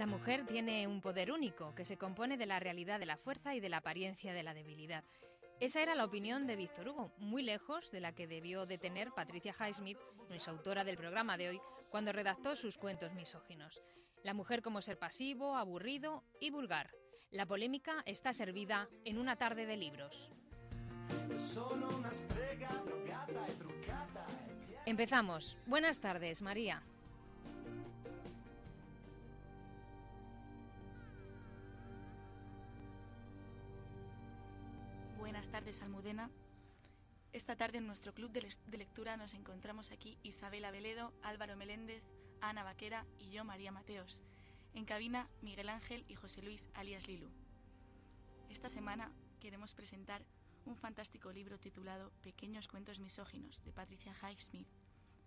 La mujer tiene un poder único que se compone de la realidad de la fuerza y de la apariencia de la debilidad. Esa era la opinión de Víctor Hugo, muy lejos de la que debió de tener Patricia Highsmith, nuestra autora del programa de hoy, cuando redactó sus cuentos misóginos. La mujer como ser pasivo, aburrido y vulgar. La polémica está servida en una tarde de libros. Empezamos. Buenas tardes, María. Esta tarde en nuestro club de, lectura nos encontramos aquí Isabela Veledo, Álvaro Meléndez, Ana Vaquera y yo, María Mateos. En cabina, Miguel Ángel y José Luis alias Lilu. Esta semana queremos presentar un fantástico libro titulado Pequeños cuentos misóginos de Patricia Highsmith.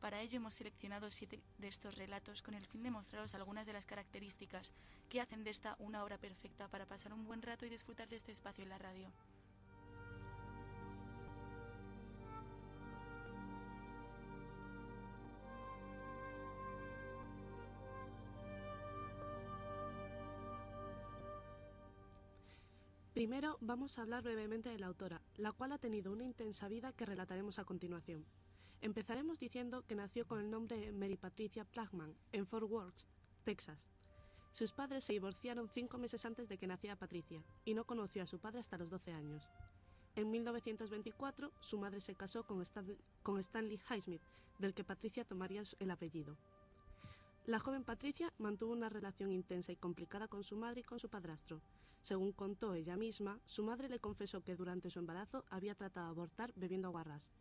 Para ello hemos seleccionado siete de estos relatos con el fin de mostraros algunas de las características que hacen de esta una obra perfecta para pasar un buen rato y disfrutar de este espacio en la radio. Primero vamos a hablar brevemente de la autora, la cual ha tenido una intensa vida que relataremos a continuación. Empezaremos diciendo que nació con el nombre de Mary Patricia Plagman en Fort Worth, Texas. Sus padres se divorciaron cinco meses antes de que naciera Patricia y no conoció a su padre hasta los 12 años. En 1924, su madre se casó con, con Stanley Highsmith, del que Patricia tomaría el apellido. La joven Patricia mantuvo una relación intensa y complicada con su madre y con su padrastro. Según contó ella misma, su madre le confesó que durante su embarazo había tratado de abortar bebiendo aguarrás.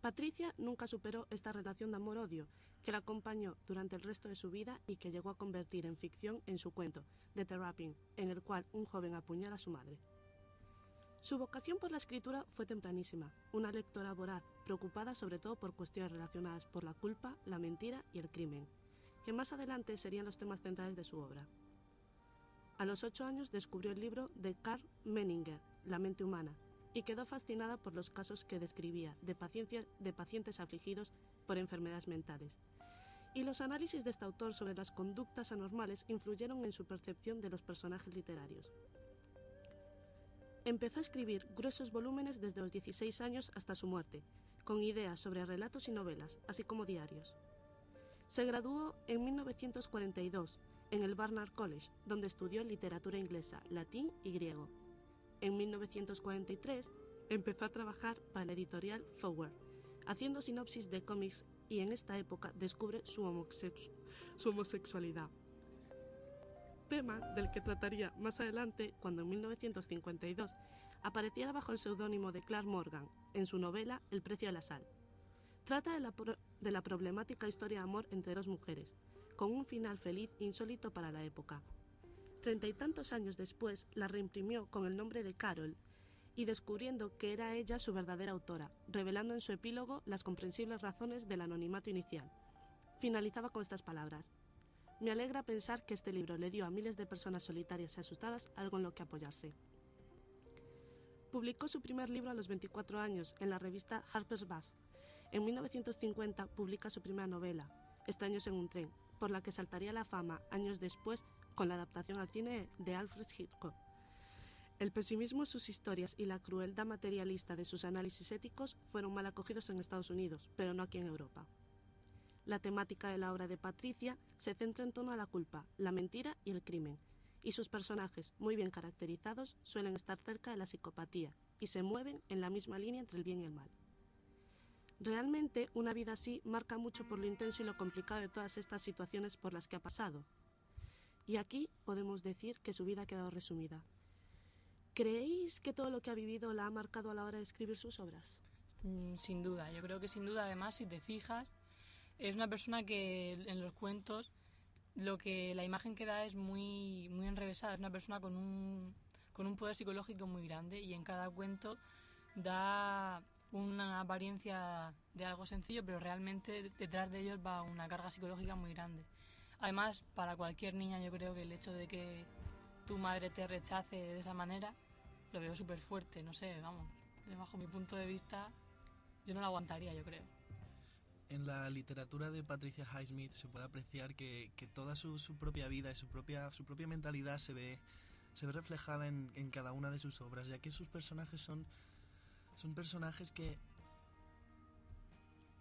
Patricia nunca superó esta relación de amor-odio, que la acompañó durante el resto de su vida y que llegó a convertir en ficción en su cuento, The Therapy, en el cual un joven apuñala a su madre. Su vocación por la escritura fue tempranísima, una lectora voraz, preocupada sobre todo por cuestiones relacionadas por la culpa, la mentira y el crimen que más adelante serían los temas centrales de su obra. A los ocho años descubrió el libro de Karl Menninger, La mente humana, y quedó fascinada por los casos que describía de, de pacientes afligidos por enfermedades mentales. Y los análisis de este autor sobre las conductas anormales influyeron en su percepción de los personajes literarios. Empezó a escribir gruesos volúmenes desde los 16 años hasta su muerte, con ideas sobre relatos y novelas, así como diarios. Se graduó en 1942 en el Barnard College, donde estudió literatura inglesa, latín y griego. En 1943 empezó a trabajar para la editorial Forward, haciendo sinopsis de cómics y en esta época descubre su, homosexualidad. Tema del que trataría más adelante cuando en 1952 apareciera bajo el seudónimo de Clark Morgan en su novela El precio de la sal. Trata de la, de la problemática historia de amor entre dos mujeres, con un final feliz insólito para la época. Treinta y tantos años después la reimprimió con el nombre de Carol y descubriendo que era ella su verdadera autora, revelando en su epílogo las comprensibles razones del anonimato inicial. Finalizaba con estas palabras. Me alegra pensar que este libro le dio a miles de personas solitarias y asustadas algo en lo que apoyarse. Publicó su primer libro a los 24 años en la revista Harper's Bazaar en 1950 publica su primera novela, Extraños en un tren, por la que saltaría la fama años después con la adaptación al cine de Alfred Hitchcock. El pesimismo de sus historias y la crueldad materialista de sus análisis éticos fueron mal acogidos en Estados Unidos, pero no aquí en Europa. La temática de la obra de Patricia se centra en torno a la culpa, la mentira y el crimen, y sus personajes, muy bien caracterizados, suelen estar cerca de la psicopatía y se mueven en la misma línea entre el bien y el mal. Realmente una vida así marca mucho por lo intenso y lo complicado de todas estas situaciones por las que ha pasado. Y aquí podemos decir que su vida ha quedado resumida. ¿Creéis que todo lo que ha vivido la ha marcado a la hora de escribir sus obras? Mm, sin duda, yo creo que sin duda, además, si te fijas, es una persona que en los cuentos lo que la imagen que da es muy, muy enrevesada, es una persona con un, con un poder psicológico muy grande y en cada cuento da una apariencia de algo sencillo, pero realmente detrás de ellos va una carga psicológica muy grande. Además, para cualquier niña yo creo que el hecho de que tu madre te rechace de esa manera, lo veo súper fuerte, no sé, vamos, bajo mi punto de vista, yo no lo aguantaría, yo creo. en la literatura de Patricia Highsmith se puede apreciar que, que toda su, su, propia vida y su propia, su propia mentalidad se ve, se ve reflejada en, en, cada una de sus obras, ya que sus personajes son, son personajes que,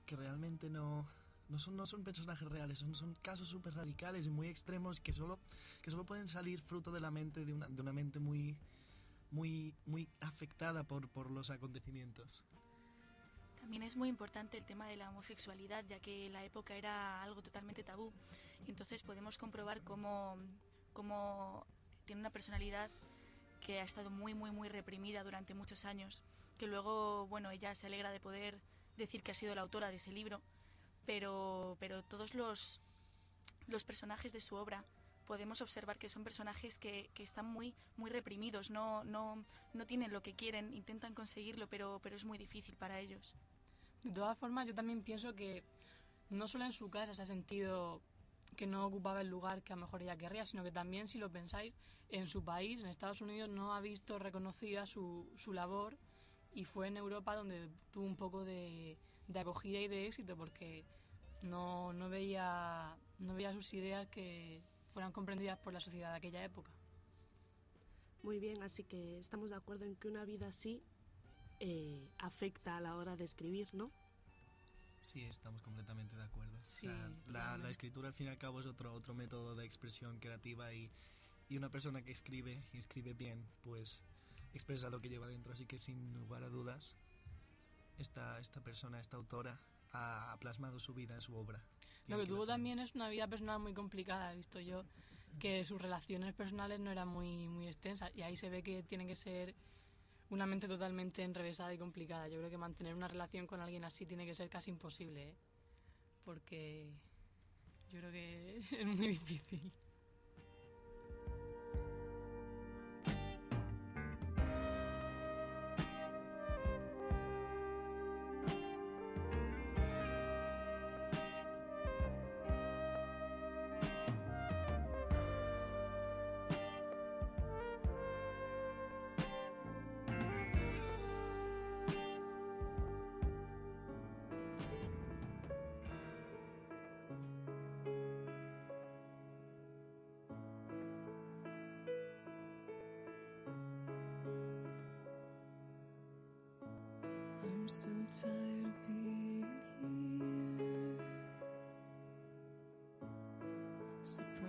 que realmente no, no, son, no son personajes reales, son, son casos súper radicales y muy extremos que solo, que solo pueden salir fruto de la mente de una, de una mente muy, muy, muy afectada por, por los acontecimientos. También es muy importante el tema de la homosexualidad, ya que la época era algo totalmente tabú. Entonces podemos comprobar cómo, cómo tiene una personalidad que ha estado muy, muy, muy reprimida durante muchos años. Que luego, bueno, ella se alegra de poder decir que ha sido la autora de ese libro, pero, pero todos los, los personajes de su obra podemos observar que son personajes que, que están muy, muy reprimidos, no, no, no tienen lo que quieren, intentan conseguirlo, pero, pero es muy difícil para ellos. De todas formas, yo también pienso que no solo en su casa se ha sentido que no ocupaba el lugar que a lo mejor ella querría, sino que también, si lo pensáis, en su país, en Estados Unidos, no ha visto reconocida su, su labor y fue en Europa donde tuvo un poco de, de acogida y de éxito porque no, no, veía, no veía sus ideas que fueran comprendidas por la sociedad de aquella época. Muy bien, así que estamos de acuerdo en que una vida así eh, afecta a la hora de escribir, ¿no? Sí, estamos completamente de acuerdo. Sí, la, la, la, escritura al fin y al cabo es otro, otro método de expresión creativa y, y una persona que escribe y escribe bien, pues expresa lo que lleva dentro. Así que sin lugar a dudas, esta, esta persona, esta autora, ha, plasmado su vida en su obra. Lo que tuvo también es una vida personal muy complicada, he visto yo que sus relaciones personales no eran muy, muy extensas y ahí se ve que tiene que ser una mente totalmente enrevesada y complicada. Yo creo que mantener una relación con alguien así tiene que ser casi imposible, ¿eh? porque yo creo que es muy difícil.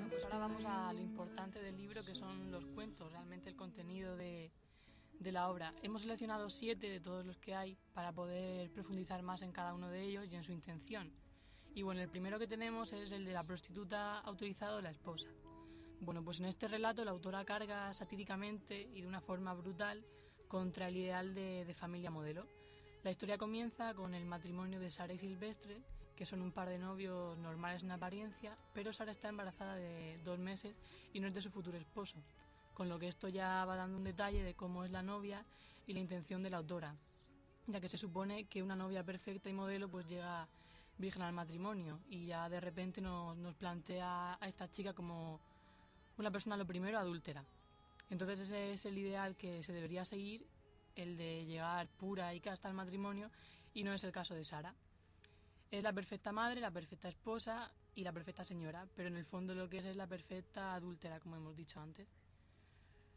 Pues ahora vamos a lo importante del libro que son los cuentos, realmente el contenido de, de la obra. Hemos seleccionado siete de todos los que hay para poder profundizar más en cada uno de ellos y en su intención. Y bueno, el primero que tenemos es el de la prostituta autorizada o la esposa. Bueno, pues en este relato la autora carga satíricamente y de una forma brutal contra el ideal de, de familia modelo. La historia comienza con el matrimonio de Sara y Silvestre, que son un par de novios normales en apariencia, pero Sara está embarazada de dos meses y no es de su futuro esposo, con lo que esto ya va dando un detalle de cómo es la novia y la intención de la autora, ya que se supone que una novia perfecta y modelo pues llega virgen al matrimonio y ya de repente nos, nos plantea a esta chica como una persona lo primero adúltera. Entonces ese es el ideal que se debería seguir el de llegar pura y casta al matrimonio y no es el caso de Sara. Es la perfecta madre, la perfecta esposa y la perfecta señora, pero en el fondo lo que es es la perfecta adúltera, como hemos dicho antes.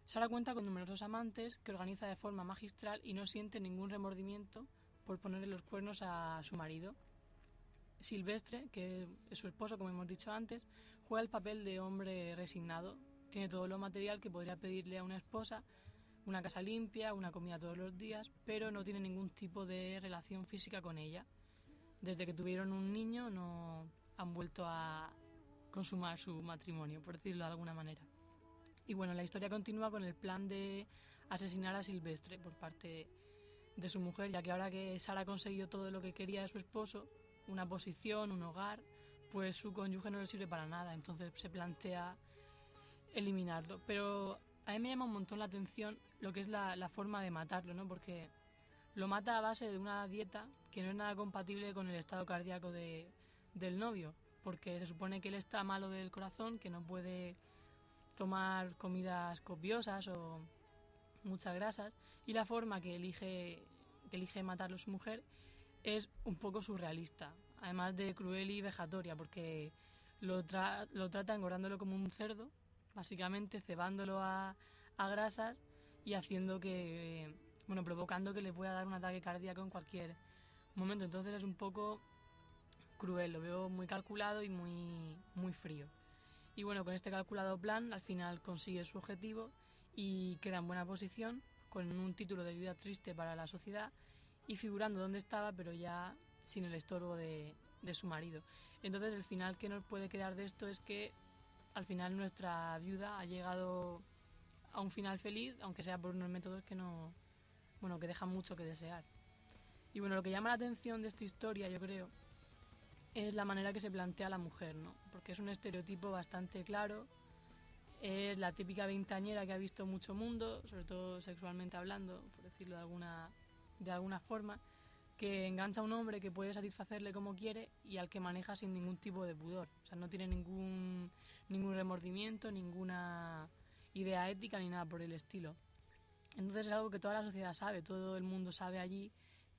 Sara cuenta con numerosos amantes que organiza de forma magistral y no siente ningún remordimiento por ponerle los cuernos a su marido. Silvestre, que es su esposo, como hemos dicho antes, juega el papel de hombre resignado. Tiene todo lo material que podría pedirle a una esposa, una casa limpia, una comida todos los días, pero no tiene ningún tipo de relación física con ella. Desde que tuvieron un niño no han vuelto a consumar su matrimonio, por decirlo de alguna manera. Y bueno, la historia continúa con el plan de asesinar a Silvestre por parte de su mujer, ya que ahora que Sara ha conseguido todo lo que quería de su esposo, una posición, un hogar, pues su cónyuge no le sirve para nada, entonces se plantea eliminarlo. Pero a mí me llama un montón la atención lo que es la, la, forma de matarlo, ¿no? Porque lo mata a base de una dieta que no es nada compatible con el estado cardíaco de, del novio, porque se supone que él está malo del corazón, que no puede tomar comidas copiosas o muchas grasas, y la forma que elige, que elige matarlo su mujer es un poco surrealista, además de cruel y vejatoria, porque lo, tra- lo trata engordándolo como un cerdo, básicamente cebándolo a, a grasas y haciendo que, bueno, provocando que le pueda dar un ataque cardíaco en cualquier momento. Entonces es un poco cruel, lo veo muy calculado y muy, muy frío. Y bueno, con este calculado plan al final consigue su objetivo y queda en buena posición con un título de vida triste para la sociedad y figurando dónde estaba pero ya sin el estorbo de, de su marido. Entonces el final que nos puede quedar de esto es que al final nuestra viuda ha llegado a un final feliz, aunque sea por unos métodos que no, bueno, que dejan mucho que desear. Y bueno, lo que llama la atención de esta historia, yo creo, es la manera que se plantea la mujer, ¿no? Porque es un estereotipo bastante claro. Es la típica veintañera que ha visto mucho mundo, sobre todo sexualmente hablando, por decirlo de alguna, de alguna forma, que engancha a un hombre que puede satisfacerle como quiere y al que maneja sin ningún tipo de pudor. O sea, no tiene ningún, ningún remordimiento, ninguna idea ética ni nada por el estilo. Entonces es algo que toda la sociedad sabe, todo el mundo sabe allí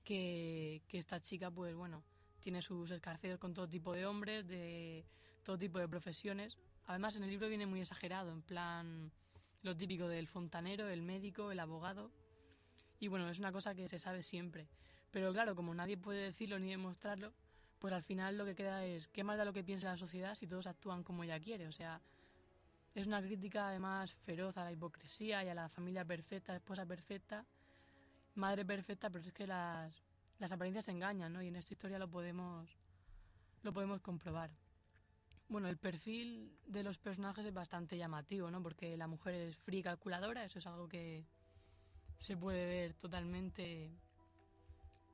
que, esta chica, pues bueno, tiene sus escarceos con todo tipo de hombres, de todo tipo de profesiones. Además, en el libro viene muy exagerado, en plan lo típico del fontanero, el médico, el abogado. Y bueno, es una cosa que se sabe siempre. Pero claro, como nadie puede decirlo ni demostrarlo, pues al final lo que queda es qué más da lo que piensa la sociedad si todos actúan como ella quiere. O sea, es una crítica además feroz a la hipocresía y a la familia perfecta, esposa perfecta, madre perfecta, pero es que las, las apariencias engañan, ¿no? Y en esta historia lo podemos, lo podemos comprobar. Bueno, el perfil de los personajes es bastante llamativo, ¿no? Porque la mujer es fría y calculadora, eso es algo que se puede ver totalmente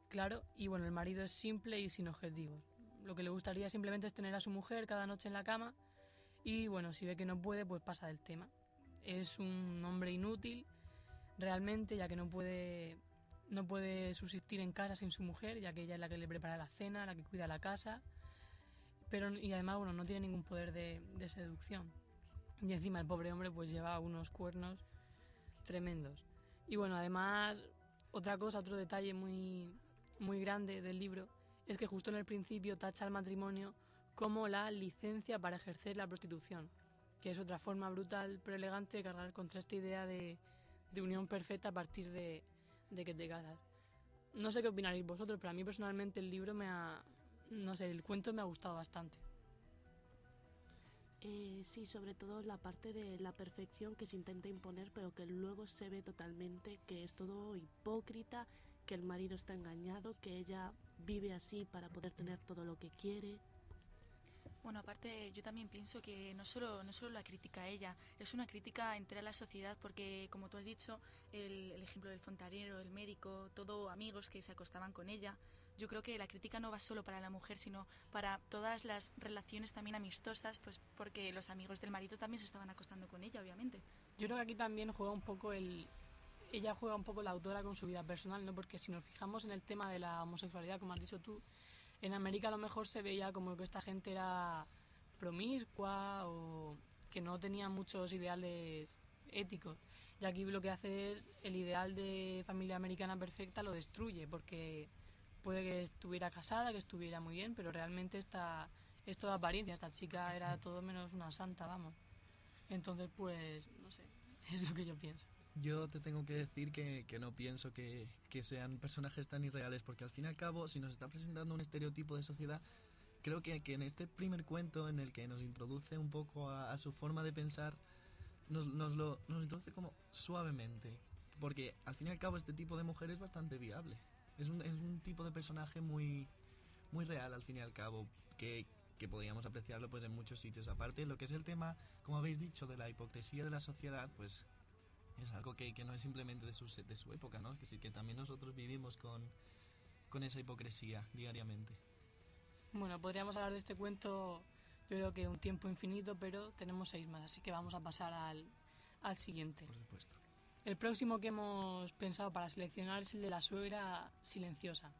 claro. Y bueno, el marido es simple y sin objetivos. Lo que le gustaría simplemente es tener a su mujer cada noche en la cama y bueno, si ve que no puede, pues pasa del tema. Es un hombre inútil, realmente, ya que no puede, no puede subsistir en casa sin su mujer, ya que ella es la que le prepara la cena, la que cuida la casa. Pero, y además, bueno, no tiene ningún poder de, seducción. Y encima el pobre hombre pues lleva unos cuernos tremendos. Y bueno, además, otra cosa, otro detalle muy, muy grande del libro es que justo en el principio tacha al matrimonio como la licencia para ejercer la prostitución, que es otra forma brutal pero elegante de cargar contra esta idea de, de unión perfecta a partir de, de que te casas. No sé qué opinaréis vosotros, pero a mí personalmente el libro me ha... No sé, el cuento me ha gustado bastante. Eh, sí, sobre todo la parte de la perfección que se intenta imponer, pero que luego se ve totalmente que es todo hipócrita, que el marido está engañado, que ella vive así para poder tener todo lo que quiere. Bueno, aparte yo también pienso que no solo, no solo la crítica a ella, es una crítica entera a la sociedad porque, como tú has dicho, el, el ejemplo del fontanero, el médico, todo amigos que se acostaban con ella, yo creo que la crítica no va solo para la mujer, sino para todas las relaciones también amistosas, pues porque los amigos del marido también se estaban acostando con ella, obviamente. Yo creo que aquí también juega un poco el... Ella juega un poco la autora con su vida personal, ¿no? Porque si nos fijamos en el tema de la homosexualidad, como has dicho tú, en América a lo mejor se veía como que esta gente era promiscua o que no tenía muchos ideales éticos. Y aquí lo que hace es el ideal de familia americana perfecta lo destruye, porque puede que estuviera casada, que estuviera muy bien, pero realmente esta, es toda apariencia. Esta chica era todo menos una santa, vamos. Entonces, pues, no sé, es lo que yo pienso. Yo te tengo que decir que, que no pienso que, que sean personajes tan irreales, porque al fin y al cabo, si nos está presentando un estereotipo de sociedad, creo que, que en este primer cuento, en el que nos introduce un poco a, a su forma de pensar, nos, nos lo nos introduce como suavemente, porque al fin y al cabo este tipo de mujer es bastante viable. Es un, es un tipo de personaje muy, muy real al fin y al cabo, que, que podríamos apreciarlo pues en muchos sitios. Aparte, lo que es el tema, como habéis dicho, de la hipocresía de la sociedad, pues es algo que, que no es simplemente de su, de su época, ¿no? Que sí que también nosotros vivimos con, con esa hipocresía diariamente. Bueno, podríamos hablar de este cuento, yo creo que un tiempo infinito, pero tenemos seis más, así que vamos a pasar al, al siguiente. Por supuesto. El próximo que hemos pensado para seleccionar es el de la suegra silenciosa.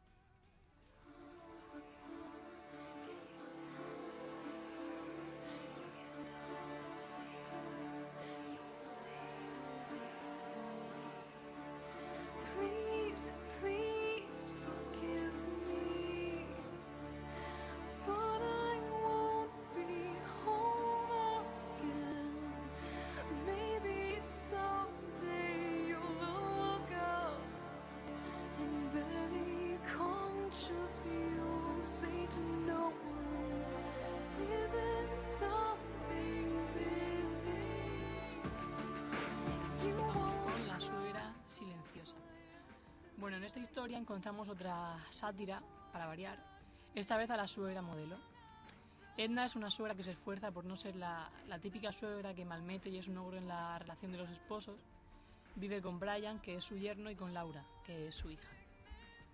Historia encontramos otra sátira, para variar, esta vez a la suegra modelo. Edna es una suegra que se esfuerza por no ser la, típica suegra que malmete y es un ogro en la relación de los esposos. Vive con Brian, que es su yerno, y con Laura, que es su hija.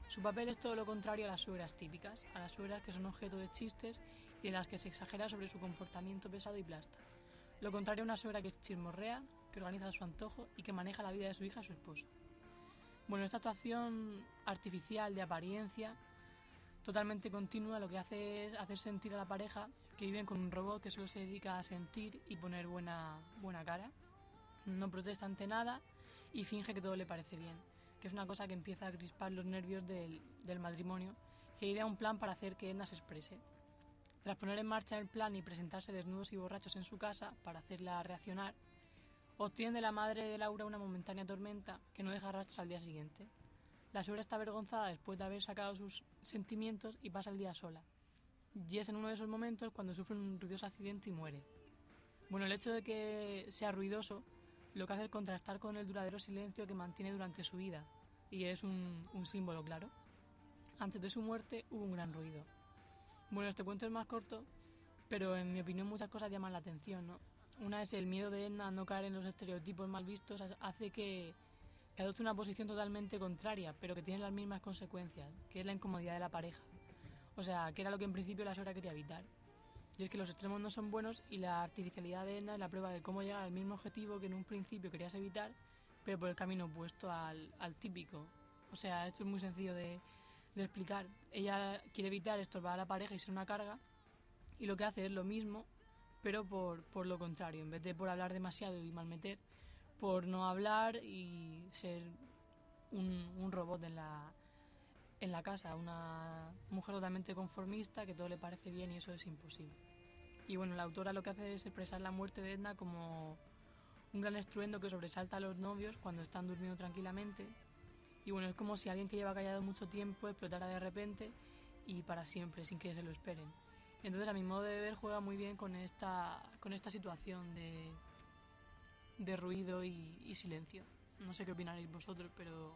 Su papel es todo lo contrario a las suegras típicas, a las suegras que son objeto de chistes y en las que se exagera sobre su comportamiento pesado y plasta. Lo contrario a una suegra que chismorrea, que organiza a su antojo y que maneja la vida de su hija a su esposo. Bueno, esta actuación artificial de apariencia, totalmente continua, lo que hace es hacer sentir a la pareja que viven con un robot que solo se dedica a sentir y poner buena, buena cara. No protesta ante nada y finge que todo le parece bien, que es una cosa que empieza a crispar los nervios del, del matrimonio, que idea un plan para hacer que Edna se exprese. Tras poner en marcha el plan y presentarse desnudos y borrachos en su casa para hacerla reaccionar, obtienen la madre de Laura una momentánea tormenta que no deja rastros al día siguiente. La suegra está avergonzada después de haber sacado sus sentimientos y pasa el día sola. Y es en uno de esos momentos cuando sufre un ruidoso accidente y muere. Bueno, el hecho de que sea ruidoso lo que hace es contrastar con el duradero silencio que mantiene durante su vida, y es un, un símbolo claro. Antes de su muerte hubo un gran ruido. Bueno, este cuento es más corto, pero en mi opinión muchas cosas llaman la atención, ¿no? Una es el miedo de Edna a no caer en los estereotipos mal vistos, hace que, adopte una posición totalmente contraria, pero que tiene las mismas consecuencias, que es la incomodidad de la pareja. O sea, que era lo que en principio la suegra quería evitar. Y es que los extremos no son buenos y la artificialidad de Edna es la prueba de cómo llegar al mismo objetivo que en un principio querías evitar, pero por el camino opuesto al, al típico. O sea, esto es muy sencillo de, de explicar. Ella quiere evitar estorbar a la pareja y ser una carga, y lo que hace es lo mismo, pero por, por lo contrario. En vez de por hablar demasiado y malmeter, por no hablar y ser un, un robot en la, en la casa, una mujer totalmente conformista que todo le parece bien y eso es imposible. Y bueno, la autora lo que hace es expresar la muerte de Edna como un gran estruendo que sobresalta a los novios cuando están durmiendo tranquilamente. Y bueno, es como si alguien que lleva callado mucho tiempo explotara de repente y para siempre, sin que se lo esperen. Entonces, a mi modo de ver, juega muy bien con esta, con esta situación de, de ruido y, y silencio. No sé qué opinaréis vosotros, pero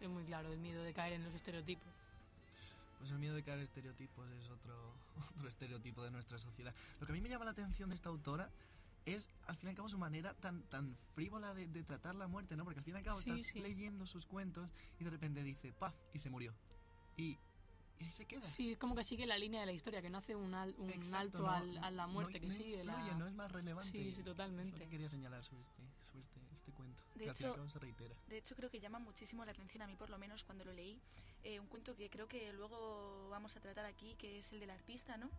es muy claro el miedo de caer en los estereotipos. Pues el miedo de caer en estereotipos es otro, otro estereotipo de nuestra sociedad. Lo que a mí me llama la atención de esta autora es, al fin y al cabo, su manera tan, tan frívola de, de tratar la muerte, ¿no? Porque al fin y al cabo Sí, estás sí. leyendo sus cuentos y de repente dice, ¡paf! y se murió. Y, y ahí se queda. Sí, es como que sigue la línea de la historia, que no hace un, al- un Exacto, alto no- al- a la muerte, no- que no sigue la... influye, no es más relevante. Sí, sí, Es lo totalmente. que quería señalar sobre este, sobre este, este cuento. De que al hecho- se reitera. De hecho, creo que llama muchísimo la atención a mí, por lo menos cuando lo leí. eh, un cuento que creo que luego vamos a tratar aquí, que es el del artista, ¿no?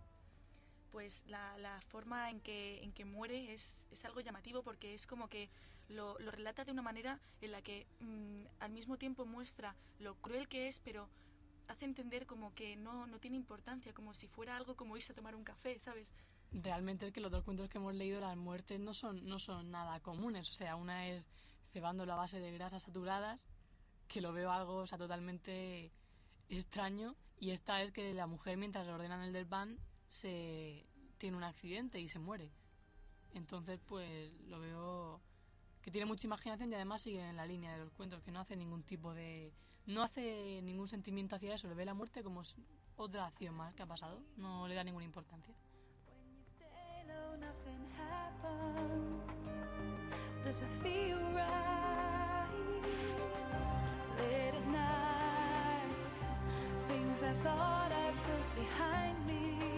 Pues la, la forma en que, en que muere es, es algo llamativo porque es como que lo, lo relata de una manera en la que mm, al mismo tiempo muestra lo cruel que es, pero hace entender como que no, no tiene importancia, como si fuera algo como irse a tomar un café, ¿sabes? Realmente es que los dos cuentos que hemos leído, las muertes no son, no son nada comunes. O sea, una es cebándolo a base de grasas saturadas, que lo veo algo o sea, totalmente extraño, y esta es que la mujer mientras le ordenan el del pan se tiene un accidente y se muere. Entonces, pues lo veo que tiene mucha imaginación y además sigue en la línea de los cuentos, que no hace ningún tipo de... no hace ningún sentimiento hacia eso, le ve la muerte como otra acción más que ha pasado, no le da ninguna importancia. I thought I put behind me.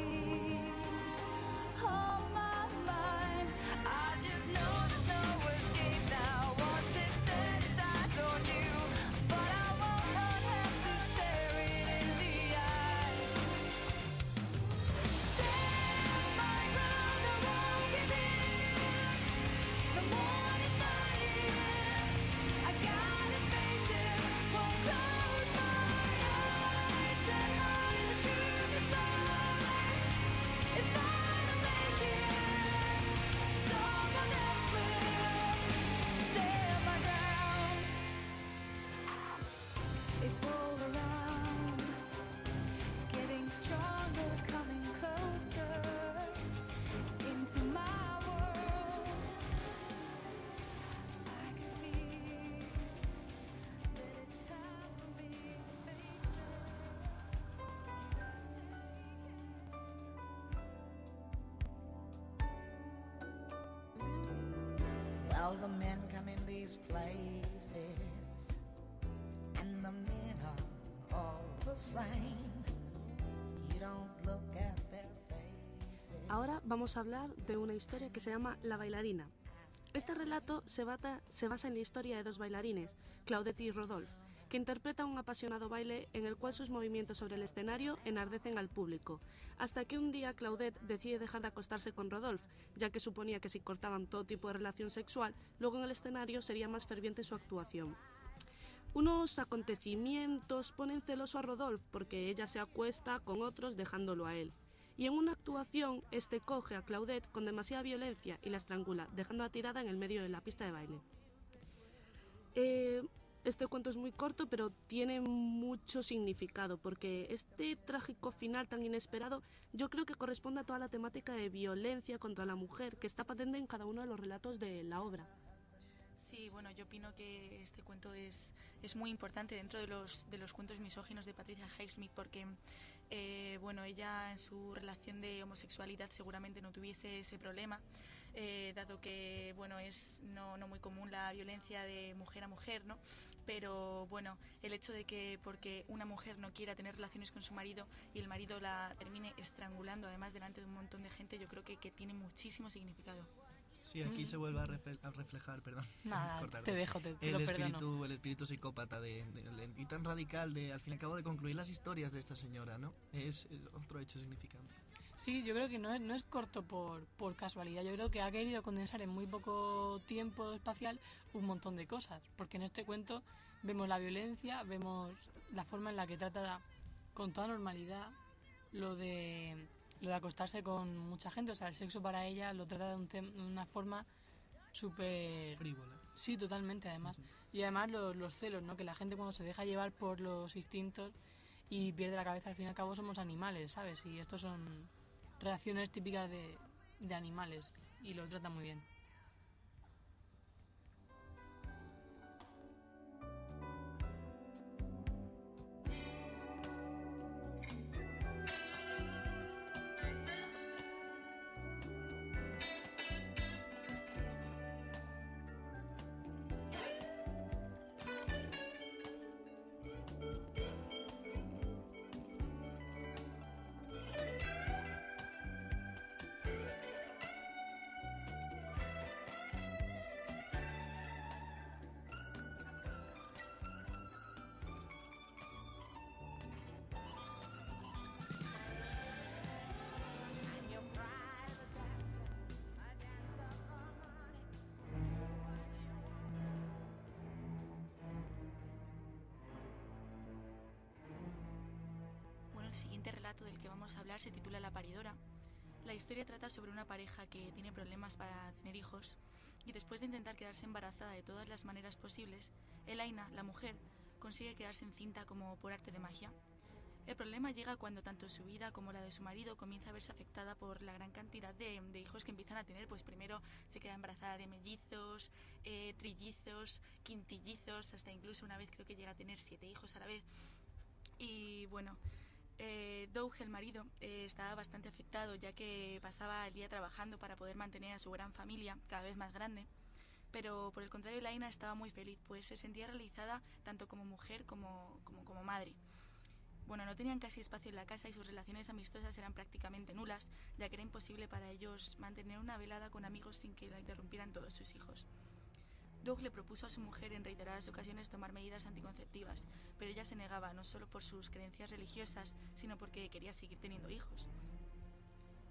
Ahora vamos a hablar de una historia que se llama La bailarina. Este relato se, bata- se basa en la historia de dos bailarines, Claudette y Rodolphe, que interpretan un apasionado baile en el cual sus movimientos sobre el escenario enardecen al público, hasta que un día Claudette decide dejar de acostarse con Rodolphe, ya que suponía que si cortaban todo tipo de relación sexual, luego en el escenario sería más ferviente su actuación. Unos acontecimientos ponen celoso a Rodolphe porque ella se acuesta con otros dejándolo a él. Y en una actuación, este coge a Claudette con demasiada violencia y la estrangula, dejándola tirada en el medio de la pista de baile. Eh, este cuento es muy corto, pero tiene mucho significado, porque este trágico final tan inesperado yo creo que corresponde a toda la temática de violencia contra la mujer que está patente en cada uno de los relatos de la obra. Sí, bueno, yo opino que este cuento es, es muy importante dentro de los, de los cuentos misóginos de Patricia Highsmith porque, eh, bueno, ella en su relación de homosexualidad seguramente no tuviese ese problema, eh, dado que, bueno, es no, no muy común la violencia de mujer a mujer, ¿no? Pero, bueno, el hecho de que porque una mujer no quiera tener relaciones con su marido y el marido la termine estrangulando, además delante de un montón de gente, yo creo que, que tiene muchísimo significado. Sí, aquí se vuelve a, refle- a reflejar, perdón. Nada, te dejo, te, te el lo perdono. espíritu, el espíritu psicópata de, de- de- y tan radical de, al fin y al cabo, de concluir las historias de esta señora, ¿no? Es, es otro hecho significante. Sí, yo creo que no es, no es corto por, por casualidad. Yo creo que ha querido condensar en muy poco tiempo espacial un montón de cosas. Porque en este cuento vemos la violencia, vemos la forma en la que trata con toda normalidad lo de, lo de acostarse con mucha gente. O sea, el sexo para ella lo trata de un tem- una forma súper... Frívola. Sí, totalmente, además. Y además los, los celos, ¿no? Que la gente cuando se deja llevar por los instintos y pierde la cabeza, al fin y al cabo somos animales, ¿sabes? Y estos son reacciones típicas de, de animales y lo trata muy bien. Siguiente relato del que vamos a hablar se titula La paridora. La historia trata sobre una pareja que tiene problemas para tener hijos y después de intentar quedarse embarazada de todas las maneras posibles, Elaina, la mujer, consigue quedarse encinta como por arte de magia. El problema llega cuando tanto su vida como la de su marido comienza a verse afectada por la gran cantidad de, de hijos que empiezan a tener. Pues primero se queda embarazada de mellizos, eh, trillizos, quintillizos, hasta incluso una vez creo que llega a tener siete hijos a la vez. Y bueno, eh, Doug, el marido, eh, estaba bastante afectado ya que pasaba el día trabajando para poder mantener a su gran familia, cada vez más grande. Pero por el contrario, Laina estaba muy feliz, pues se sentía realizada tanto como mujer como, como, como madre. Bueno, no tenían casi espacio en la casa y sus relaciones amistosas eran prácticamente nulas, ya que era imposible para ellos mantener una velada con amigos sin que la interrumpieran todos sus hijos. Doug le propuso a su mujer en reiteradas ocasiones tomar medidas anticonceptivas, pero ella se negaba no solo por sus creencias religiosas, sino porque quería seguir teniendo hijos.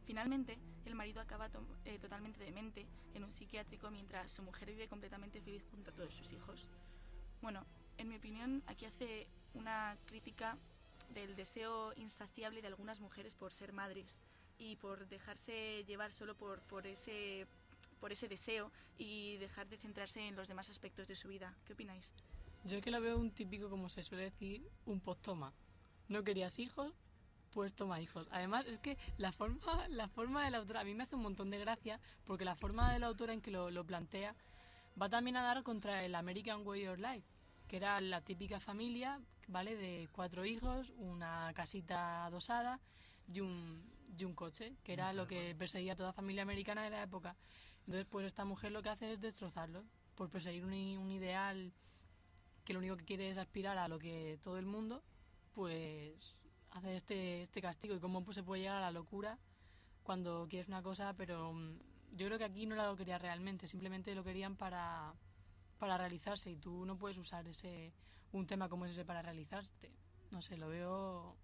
Finalmente, el marido acaba to- eh, totalmente demente en un psiquiátrico mientras su mujer vive completamente feliz junto a todos sus hijos. Bueno, en mi opinión, aquí hace una crítica del deseo insaciable de algunas mujeres por ser madres y por dejarse llevar solo por, por ese por ese deseo y dejar de centrarse en los demás aspectos de su vida. ¿Qué opináis? Yo es que lo veo un típico, como se suele decir, un postoma. No querías hijos, pues toma hijos. Además, es que la forma, la forma del autor, a mí me hace un montón de gracia, porque la forma del autor en que lo, lo plantea va también a dar contra el American Way of Life, que era la típica familia, ¿vale? De cuatro hijos, una casita adosada y un, y un coche, que era lo que perseguía toda familia americana de la época. Entonces, pues esta mujer lo que hace es destrozarlo. Por perseguir un, un ideal que lo único que quiere es aspirar a lo que todo el mundo, pues hace este, este castigo. Y cómo pues, se puede llegar a la locura cuando quieres una cosa, pero mm, yo creo que aquí no la lo quería realmente, simplemente lo querían para, para realizarse. Y tú no puedes usar ese un tema como ese para realizarte. No sé, lo veo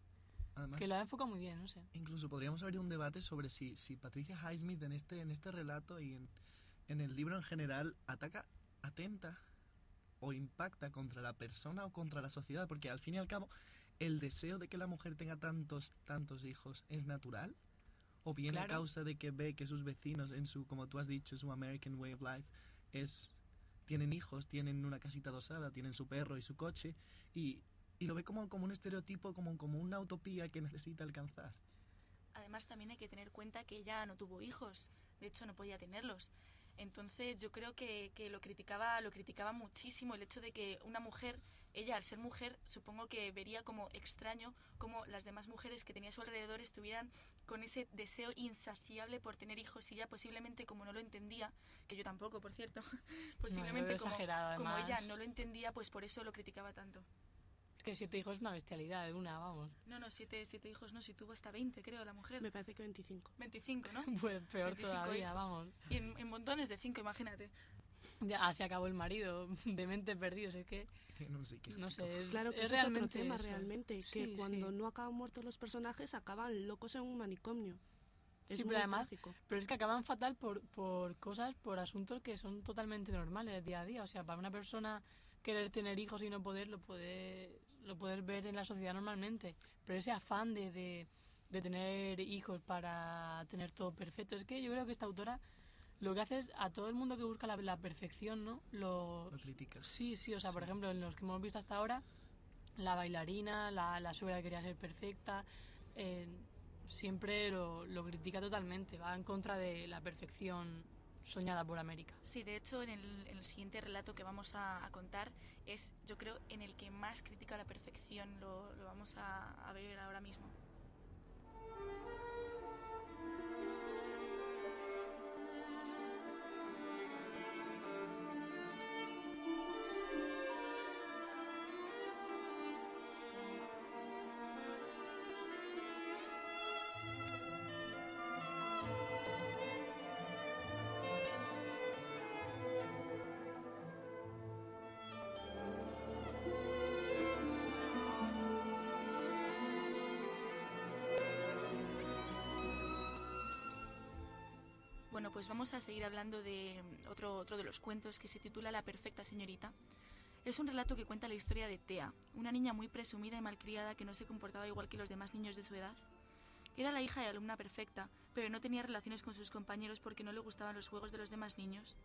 Además, que lo ha enfocado muy bien, no sé. incluso podríamos abrir un debate sobre si, si Patricia Highsmith en este, en este relato y en, en el libro en general ataca, atenta o impacta contra la persona o contra la sociedad, porque al fin y al cabo el deseo de que la mujer tenga tantos, tantos hijos es natural o bien a Claro. causa de que ve que sus vecinos en su, como tú has dicho, su American Way of Life es tienen hijos, tienen una casita adosada, tienen su perro y su coche y, y lo ve como, como un estereotipo, como, como una utopía que necesita alcanzar. Además, también hay que tener cuenta que ella no tuvo hijos, de hecho no podía tenerlos. Entonces yo creo que, que lo criticaba lo criticaba muchísimo el hecho de que una mujer, ella al ser mujer, supongo que vería como extraño como las demás mujeres que tenía a su alrededor estuvieran con ese deseo insaciable por tener hijos y ella posiblemente como no lo entendía, que yo tampoco, por cierto, posiblemente veo como, como ella no lo entendía, pues por eso lo criticaba tanto. Que siete hijos es una bestialidad de una, vamos. No, no, siete, siete hijos no, si tuvo hasta 20 creo la mujer. Me parece que 25. 25, ¿no? Pues peor 25 todavía, hijos. vamos. Y en, en montones de cinco, imagínate. Ya se acabó el marido, de mente perdidos, es que, no sé, es, Claro que es eso es otro realmente tema, eso. realmente. Que Sí, cuando sí. no acaban muertos los personajes, acaban locos en un manicomio. Es Sí, pero muy además- trágico. Pero es que acaban fatal por, por cosas, por asuntos que son totalmente normales día a día. O sea, para una persona querer tener hijos y no poder, lo puedes, lo puedes ver en la sociedad normalmente. Pero ese afán de, de, de tener hijos para tener todo perfecto, es que yo creo que esta autora lo que hace es a todo el mundo que busca la, la perfección, ¿no? Lo, Lo criticas. Sí, sí, o sea, por ejemplo, en los que hemos visto hasta ahora, la bailarina, la, la suegra que quería ser perfecta, eh, siempre lo, lo critica totalmente, va en contra de la perfección soñada por América. Sí, de hecho, en el, en el siguiente relato que vamos a, contar es, yo creo, en el que más critica la perfección. Lo, vamos a ver ahora mismo. Pues vamos a seguir hablando de mm, otro, otro de los cuentos que se titula La perfecta señorita. Es un relato que cuenta la historia de Tea, una niña muy presumida y malcriada que no se comportaba igual que los demás niños de su edad. Era la hija de alumna perfecta, pero no tenía relaciones con sus compañeros porque no le gustaban los juegos de los demás niños.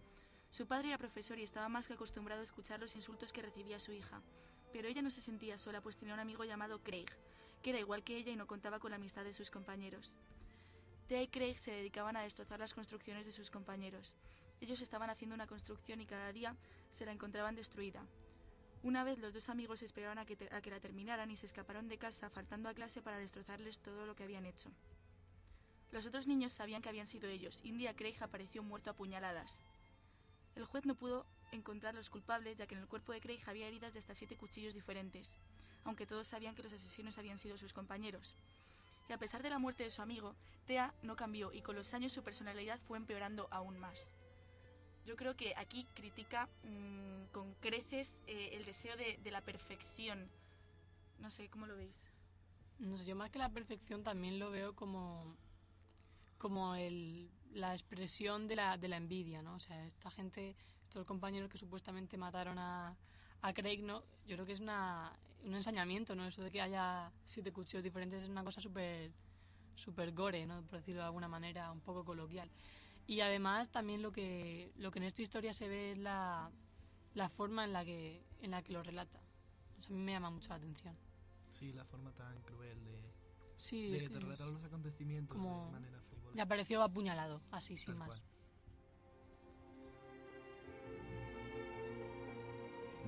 Su padre era profesor y estaba más que acostumbrado a escuchar los insultos que recibía su hija, pero ella no se sentía sola pues tenía un amigo llamado Craig, que era igual que ella y no contaba con la amistad de sus compañeros. Thea y Craig se dedicaban a destrozar las construcciones de sus compañeros. Ellos estaban haciendo una construcción y cada día se la encontraban destruida. Una vez los dos amigos esperaron a que, a que la terminaran y se escaparon de casa faltando a clase para destrozarles todo lo que habían hecho. Los otros niños sabían que habían sido ellos y un día Craig apareció muerto a puñaladas. El juez no pudo encontrar los culpables ya que en el cuerpo de Craig había heridas de hasta siete cuchillos diferentes, aunque todos sabían que los asesinos habían sido sus compañeros. Y a pesar de la muerte de su amigo, Thea no cambió y con los años su personalidad fue empeorando aún más. Yo creo que aquí critica mm, con creces eh, el deseo de, de la perfección. No sé, ¿cómo lo veis? No sé, yo más que la perfección también lo veo como, como el, la expresión de la, de la envidia, ¿no? O sea, esta gente, estos compañeros que supuestamente mataron a, a Craig, ¿no? Yo creo que es una, un ensañamiento, ¿no? Eso de que haya siete cuchillos diferentes es una cosa súper súper gore, ¿no? Por decirlo de alguna manera, un poco coloquial. Y además también lo que, lo que en esta historia se ve es la, la forma en la que, en la que lo relata. O sea, a mí me llama mucho la atención. Sí, la forma tan cruel de, Sí, de, de relatar los acontecimientos como- de manera frívola. le apareció apuñalado, así, sin Tal más. cual.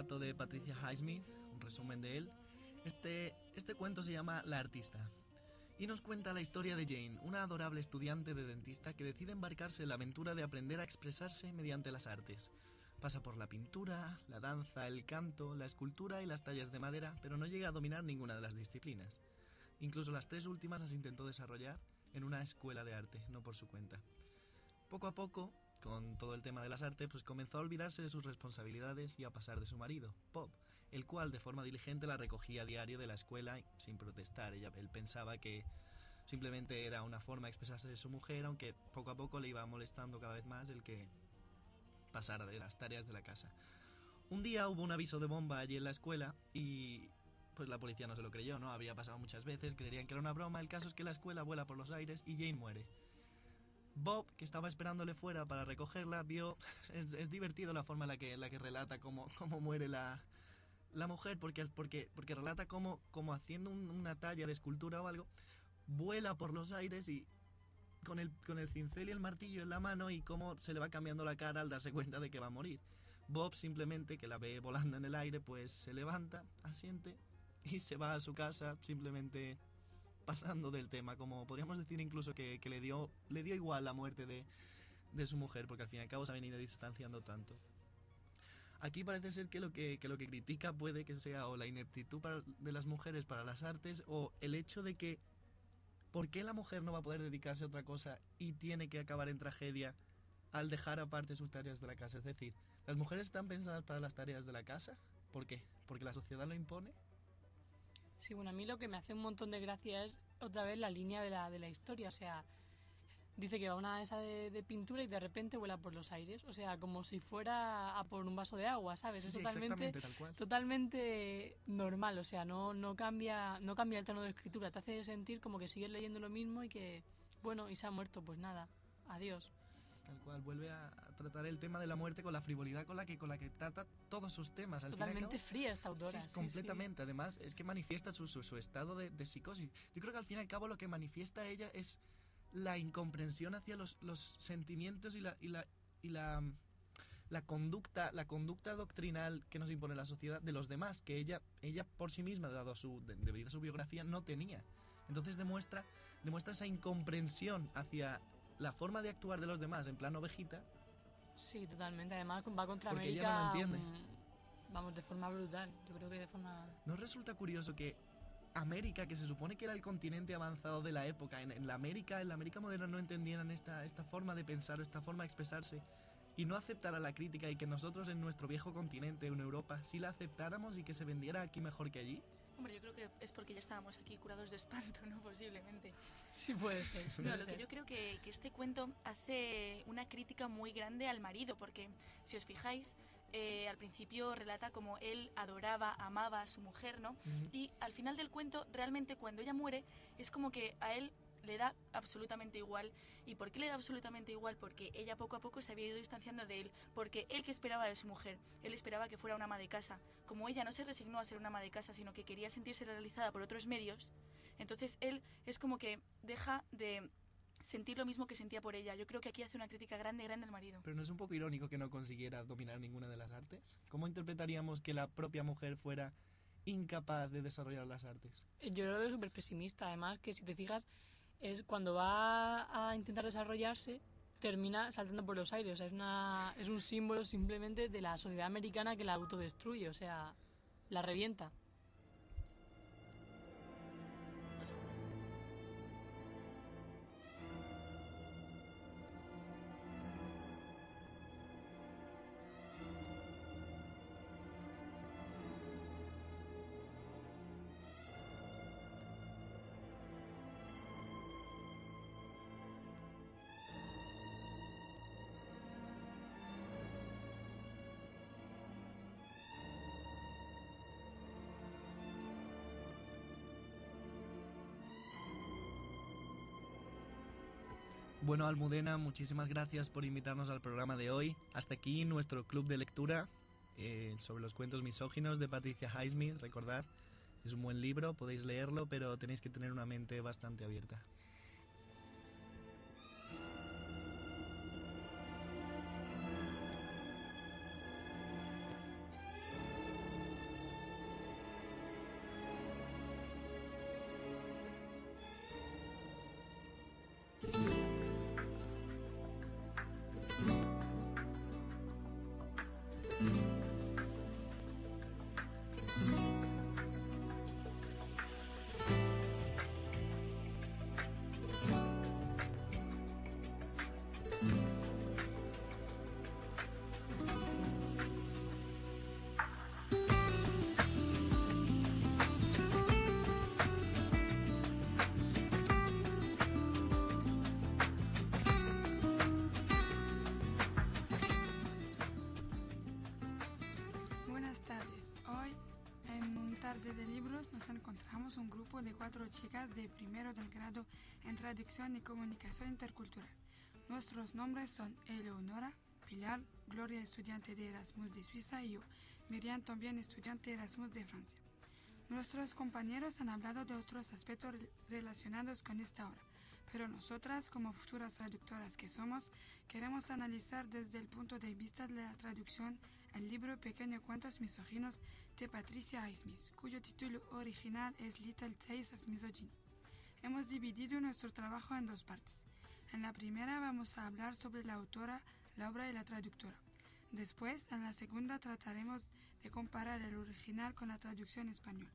de Patricia Highsmith, un resumen de él. Este, este cuento se llama La artista y nos cuenta la historia de Jane, una adorable estudiante de dentista que decide embarcarse en la aventura de aprender a expresarse mediante las artes. Pasa por la pintura, la danza, el canto, la escultura y las tallas de madera, pero no llega a dominar ninguna de las disciplinas. Incluso las tres últimas las intentó desarrollar en una escuela de arte, no por su cuenta. Poco a poco, con todo el tema de las artes, pues comenzó a olvidarse de sus responsabilidades y a pasar de su marido, Bob, el cual de forma diligente la recogía a diario de la escuela sin protestar. Ella, él pensaba que simplemente era una forma de expresarse de su mujer, aunque poco a poco le iba molestando cada vez más el que pasara de las tareas de la casa. Un día hubo un aviso de bomba allí en la escuela y pues la policía no se lo creyó, ¿no? Había pasado muchas veces, creerían que era una broma. El caso es que la escuela vuela por los aires y Jane muere. Bob, que estaba esperándole fuera para recogerla, vio... Es, divertido la forma en la que, relata cómo, cómo muere la, la mujer, porque, porque, porque relata cómo, como haciendo un- una talla de escultura o algo, vuela por los aires y con el, con el cincel y el martillo en la mano y cómo se le va cambiando la cara al darse cuenta de que va a morir. Bob simplemente, que la ve volando en el aire, pues se levanta, asiente y se va a su casa simplemente pasando del tema, como podríamos decir incluso que, le, dio, le dio igual la muerte de, de su mujer, porque al fin y al cabo se ha venido distanciando tanto. Aquí parece ser que lo que, lo que critica puede que sea o la ineptitud de las mujeres para las artes o el hecho de que ¿por qué la mujer no va a poder dedicarse a otra cosa y tiene que acabar en tragedia al dejar aparte sus tareas de la casa? Es decir, ¿las mujeres están pensadas para las tareas de la casa? ¿Por qué? ¿Porque la sociedad lo impone? Sí, bueno, a mí lo que me hace un montón de gracia es otra vez la línea de la, de la historia. O sea, dice que va a una esa de, de pintura y de repente vuela por los aires. O sea, como si fuera a por un vaso de agua, ¿sabes? Sí, es totalmente, tal cual. totalmente normal. O sea, no, no, cambia, no cambia el tono de escritura. Te hace sentir como que sigues leyendo lo mismo y que, bueno, y se ha muerto. Pues nada, adiós. Tal cual, vuelve a, tratar el tema de la muerte con la frivolidad con la que, con la que trata todos sus temas. Al Totalmente fría esta autora. Sí, sí, sí. completamente. Además, es que manifiesta su, su, su estado de, de psicosis. Yo creo que al fin y al cabo lo que manifiesta ella es la incomprensión hacia los, los sentimientos y la, y la, y la, la conducta la conducta doctrinal que nos impone la sociedad de los demás, que ella, ella por sí misma, dado su, de- debido a su biografía, no tenía. Entonces demuestra, demuestra esa incomprensión hacia la forma de actuar de los demás en plan ovejita Sí, totalmente. Además va contra Porque América. ella no entiende. mm, Vamos, de forma brutal. Yo creo que de forma. ¿No resulta curioso que América, que se supone que era el continente avanzado de la época, en, en la América, en la América moderna no entendieran esta, esta forma de pensar, esta forma de expresarse, y no aceptara la crítica y que nosotros en nuestro viejo continente, en Europa, sí la aceptáramos y que se vendiera aquí mejor que allí? Hombre, yo creo que es porque ya estábamos aquí curados de espanto, ¿no? Posiblemente. Sí, puede ser. No, lo que yo creo que, que este cuento hace una crítica muy grande al marido, porque si os fijáis, eh, al principio relata como él adoraba, amaba a su mujer, ¿no? Y al final del cuento, realmente cuando ella muere, es como que a él le da absolutamente igual. ¿Y por qué le da absolutamente igual? Porque ella poco a poco se había ido distanciando de él. Porque él que esperaba de su mujer, él esperaba que fuera una ama de casa. Como ella no se resignó a ser una ama de casa, sino que quería sentirse realizada por otros medios, entonces él es como que deja de sentir lo mismo que sentía por ella. Yo creo que aquí hace una crítica grande, grande al marido. Pero no es un poco irónico que no consiguiera dominar ninguna de las artes? ¿Cómo interpretaríamos que la propia mujer fuera incapaz de desarrollar las artes? Yo lo veo súper pesimista. Además, que si te fijas, es cuando va a intentar desarrollarse, termina saltando por los aires. O sea, es, una, es un símbolo simplemente de la sociedad americana que la autodestruye. O sea, la revienta. Almudena, muchísimas gracias por invitarnos al programa de hoy. Hasta aquí nuestro club de lectura eh, sobre los cuentos misóginos de Patricia Highsmith. Recordad, es un buen libro, podéis leerlo, pero tenéis que tener una mente bastante abierta. Encontramos un grupo de cuatro chicas de primero del grado en traducción y comunicación intercultural. Nuestros nombres son Eleonora, Pilar, Gloria estudiante de Erasmus de Suiza y yo, Miriam también estudiante de Erasmus de Francia. Nuestros compañeros han hablado de otros aspectos relacionados con esta obra, pero nosotras, como futuras traductoras que somos, queremos analizar desde el punto de vista de la traducción el libro Pequeños Cuentos Misóginos de Patricia Highsmith, cuyo título original es Little Tales of Misogyny. Hemos dividido nuestro trabajo en dos partes. En la primera vamos a hablar sobre la autora, la obra y la traductora. Después, en la segunda, trataremos de comparar el original con la traducción española.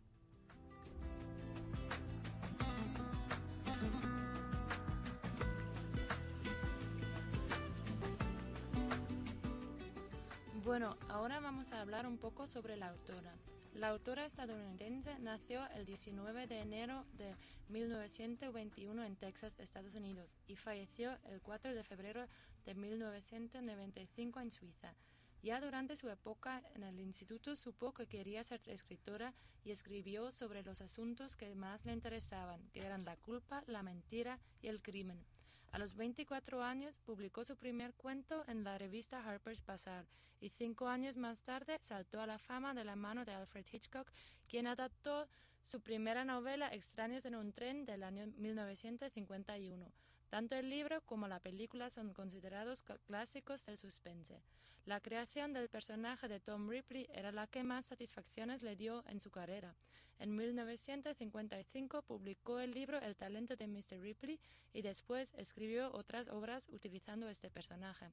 Bueno, ahora vamos a hablar un poco sobre la autora. La autora estadounidense nació el 19 de enero de 1921 en Texas, Estados Unidos, y falleció el 4 de febrero de 1995 en Suiza. Ya durante su época en el instituto supo que quería ser escritora y escribió sobre los asuntos que más le interesaban, que eran la culpa, la mentira y el crimen. A los 24 años publicó su primer cuento en la revista Harper's Bazaar y cinco años más tarde saltó a la fama de la mano de Alfred Hitchcock, quien adaptó su primera novela Extraños en un tren del año 1951. Tanto el libro como la película son considerados clásicos del suspense. La creación del personaje de Tom Ripley era la que más satisfacciones le dio en su carrera. En 1955 publicó el libro El talento de Mr. Ripley y después escribió otras obras utilizando este personaje.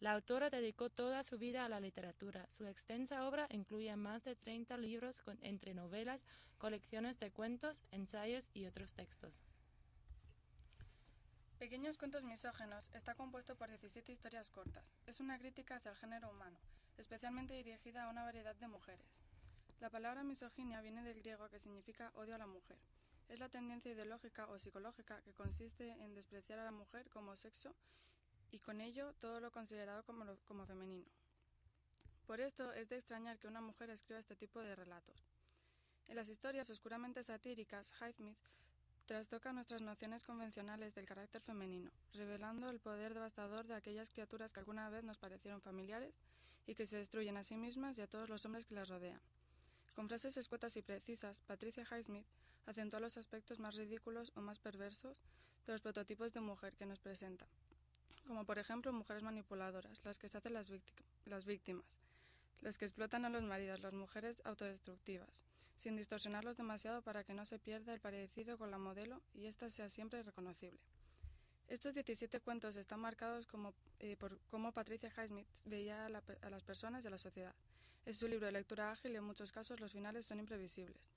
La autora dedicó toda su vida a la literatura. Su extensa obra incluye más de 30 libros entre novelas, colecciones de cuentos, ensayos y otros textos. Pequeños cuentos misógenos está compuesto por 17 historias cortas. Es una crítica hacia el género humano, especialmente dirigida a una variedad de mujeres. La palabra misoginia viene del griego que significa odio a la mujer. Es la tendencia ideológica o psicológica que consiste en despreciar a la mujer como sexo y con ello todo lo considerado como, como femenino. Por esto es de extrañar que una mujer escriba este tipo de relatos. En las historias oscuramente satíricas, Highsmith trastoca nuestras nociones convencionales del carácter femenino, revelando el poder devastador de aquellas criaturas que alguna vez nos parecieron familiares y que se destruyen a sí mismas y a todos los hombres que las rodean. Con frases escuetas y precisas, Patricia Highsmith acentúa los aspectos más ridículos o más perversos de los prototipos de mujer que nos presenta, como por ejemplo mujeres manipuladoras, las que se hacen las, las víctimas, las que explotan a los maridos, las mujeres autodestructivas, sin distorsionarlos demasiado para que no se pierda el parecido con la modelo y ésta sea siempre reconocible. Estos 17 cuentos están marcados como, eh, por cómo Patricia Highsmith veía a, la, a, las personas y a la sociedad. Es su libro de lectura ágil y en muchos casos los finales son imprevisibles.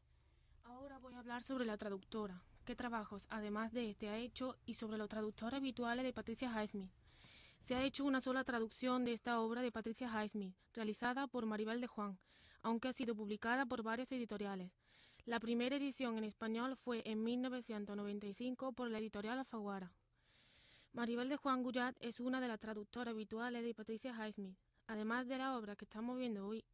Ahora voy a hablar sobre la traductora, qué trabajos además de este ha hecho y sobre los traductores habituales de Patricia Highsmith. Se ha hecho una sola traducción de esta obra de Patricia Highsmith, realizada por Maribel de Juan, aunque ha sido publicada por varias editoriales. La primera edición en español fue en 1995 por la editorial Alfaguara. Maribel de Juan Gullat es una de las traductoras habituales de Patricia Highsmith. Además de la obra que estamos viendo hoy,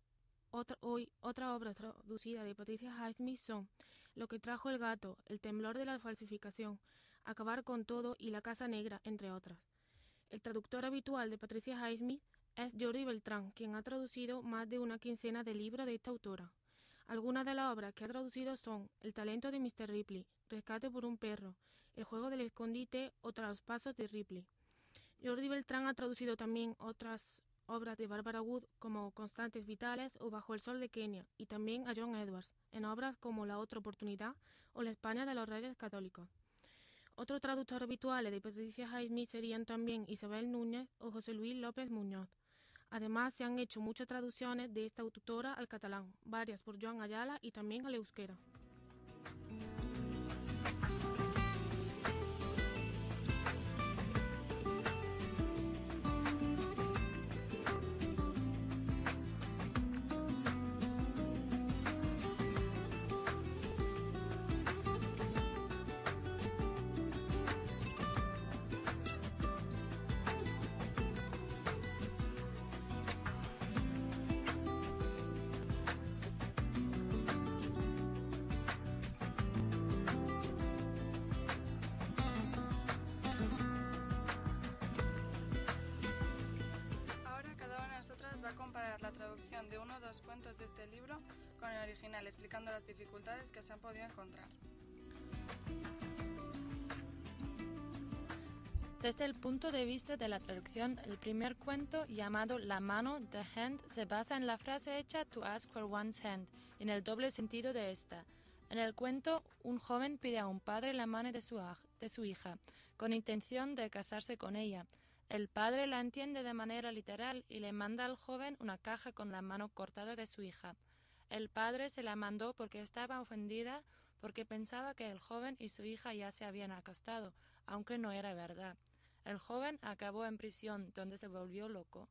otra, hoy, otra obra traducida de Patricia Highsmith son Lo que trajo el gato, El temblor de la falsificación, Acabar con todo y La casa negra, entre otras. El traductor habitual de Patricia Highsmith es Jordi Beltrán, quien ha traducido más de una quincena de libros de esta autora. Algunas de las obras que ha traducido son El talento de Mr. Ripley, Rescate por un perro, El juego del escondite o Tras los pasos de Ripley. Jordi Beltrán ha traducido también otras obras de Barbara Wood como Constantes Vitales o Bajo el Sol de Kenia y también a John Edwards en obras como La Otra Oportunidad o La España de los Reyes Católicos. Otros traductores habituales de Patricia Highsmith serían también Isabel Núñez o José Luis López Muñoz. Además, se han hecho muchas traducciones de esta autora al catalán, varias por Joan Ayala y también al euskera. Original explicando las dificultades que se han podido encontrar. Desde el punto de vista de la traducción, el primer cuento, llamado La mano, The Hand, se basa en la frase hecha to ask for one's hand, en el doble sentido de esta. En el cuento, un joven pide a un padre la mano de su, de su hija, con intención de casarse con ella. El padre la entiende de manera literal y le manda al joven una caja con la mano cortada de su hija. El padre se la mandó porque estaba ofendida porque pensaba que el joven y su hija ya se habían acostado, aunque no era verdad. El joven acabó en prisión, donde se volvió loco.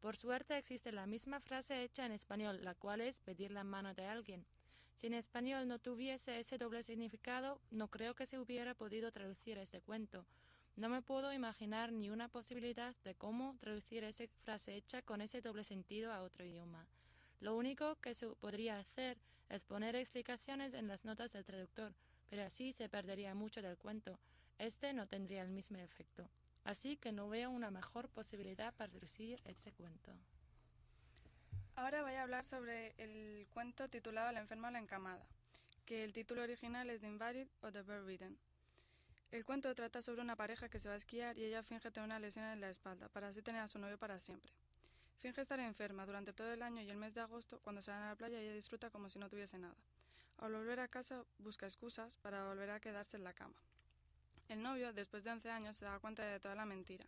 Por suerte existe la misma frase hecha en español, la cual es pedir la mano de alguien. Si en español no tuviese ese doble significado, no creo que se hubiera podido traducir este cuento. No me puedo imaginar ni una posibilidad de cómo traducir esa frase hecha con ese doble sentido a otro idioma. Lo único que se podría hacer es poner explicaciones en las notas del traductor, pero así se perdería mucho del cuento. Este no tendría el mismo efecto. Así que no veo una mejor posibilidad para traducir este cuento. Ahora voy a hablar sobre el cuento titulado La enferma o la encamada, que el título original es The Invalid o The Bedridden. El cuento trata sobre una pareja que se va a esquiar y ella finge tener una lesión en la espalda para así tener a su novio para siempre. Finge estar enferma durante todo el año y el mes de agosto, cuando se van a la playa, ella disfruta como si no tuviese nada. Al volver a casa, busca excusas para volver a quedarse en la cama. El novio, después de 11 años, se da cuenta de toda la mentira,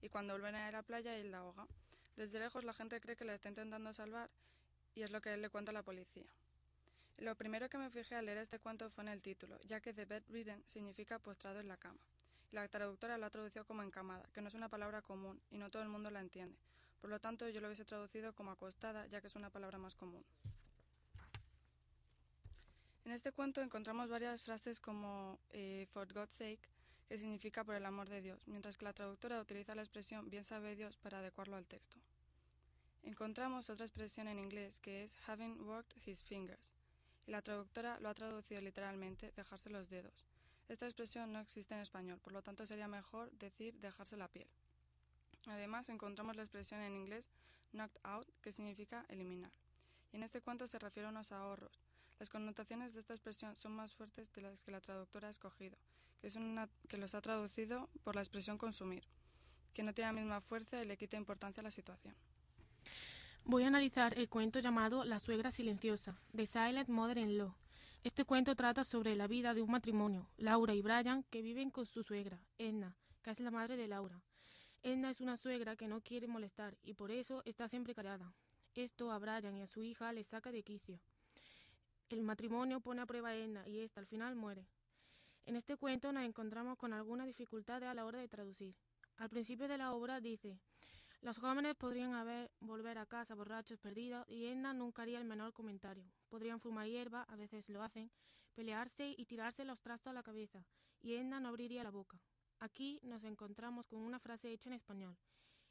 y cuando vuelven a ir a la playa, él la ahoga. Desde lejos la gente cree que la está intentando salvar, y es lo que él le cuenta a la policía. Lo primero que me fijé al leer este cuento fue en el título, ya que The Bedridden significa postrado en la cama. La traductora lo ha traducido como encamada, que no es una palabra común y no todo el mundo la entiende. Por lo tanto, yo lo hubiese traducido como acostada, ya que es una palabra más común. En este cuento encontramos varias frases como eh, for God's sake, que significa por el amor de Dios, mientras que la traductora utiliza la expresión bien sabe Dios para adecuarlo al texto. Encontramos otra expresión en inglés que es having worked his fingers, y la traductora lo ha traducido literalmente dejarse los dedos. Esta expresión no existe en español, por lo tanto sería mejor decir dejarse la piel. Además, encontramos la expresión en inglés knocked out, que significa eliminar. Y en este cuento se refiere a unos ahorros. Las connotaciones de esta expresión son más fuertes de las que la traductora ha escogido, que, que los ha traducido por la expresión consumir, que no tiene la misma fuerza y le quita importancia a la situación. Voy a analizar el cuento llamado La suegra silenciosa, de Silent Mother-in-Law. Este cuento trata sobre la vida de un matrimonio, Laura y Brian, que viven con su suegra, Edna, que es la madre de Laura. Edna es una suegra que no quiere molestar y por eso está siempre callada. Esto a Brian y a su hija les saca de quicio. El matrimonio pone a prueba a Edna y ésta al final muere. En este cuento nos encontramos con alguna dificultad a la hora de traducir. Al principio de la obra dice, los jóvenes podrían haber volver a casa borrachos perdidos y Edna nunca haría el menor comentario. Podrían fumar hierba, a veces lo hacen, pelearse y tirarse los trastos a la cabeza, y Edna no abriría la boca. Aquí nos encontramos con una frase hecha en español.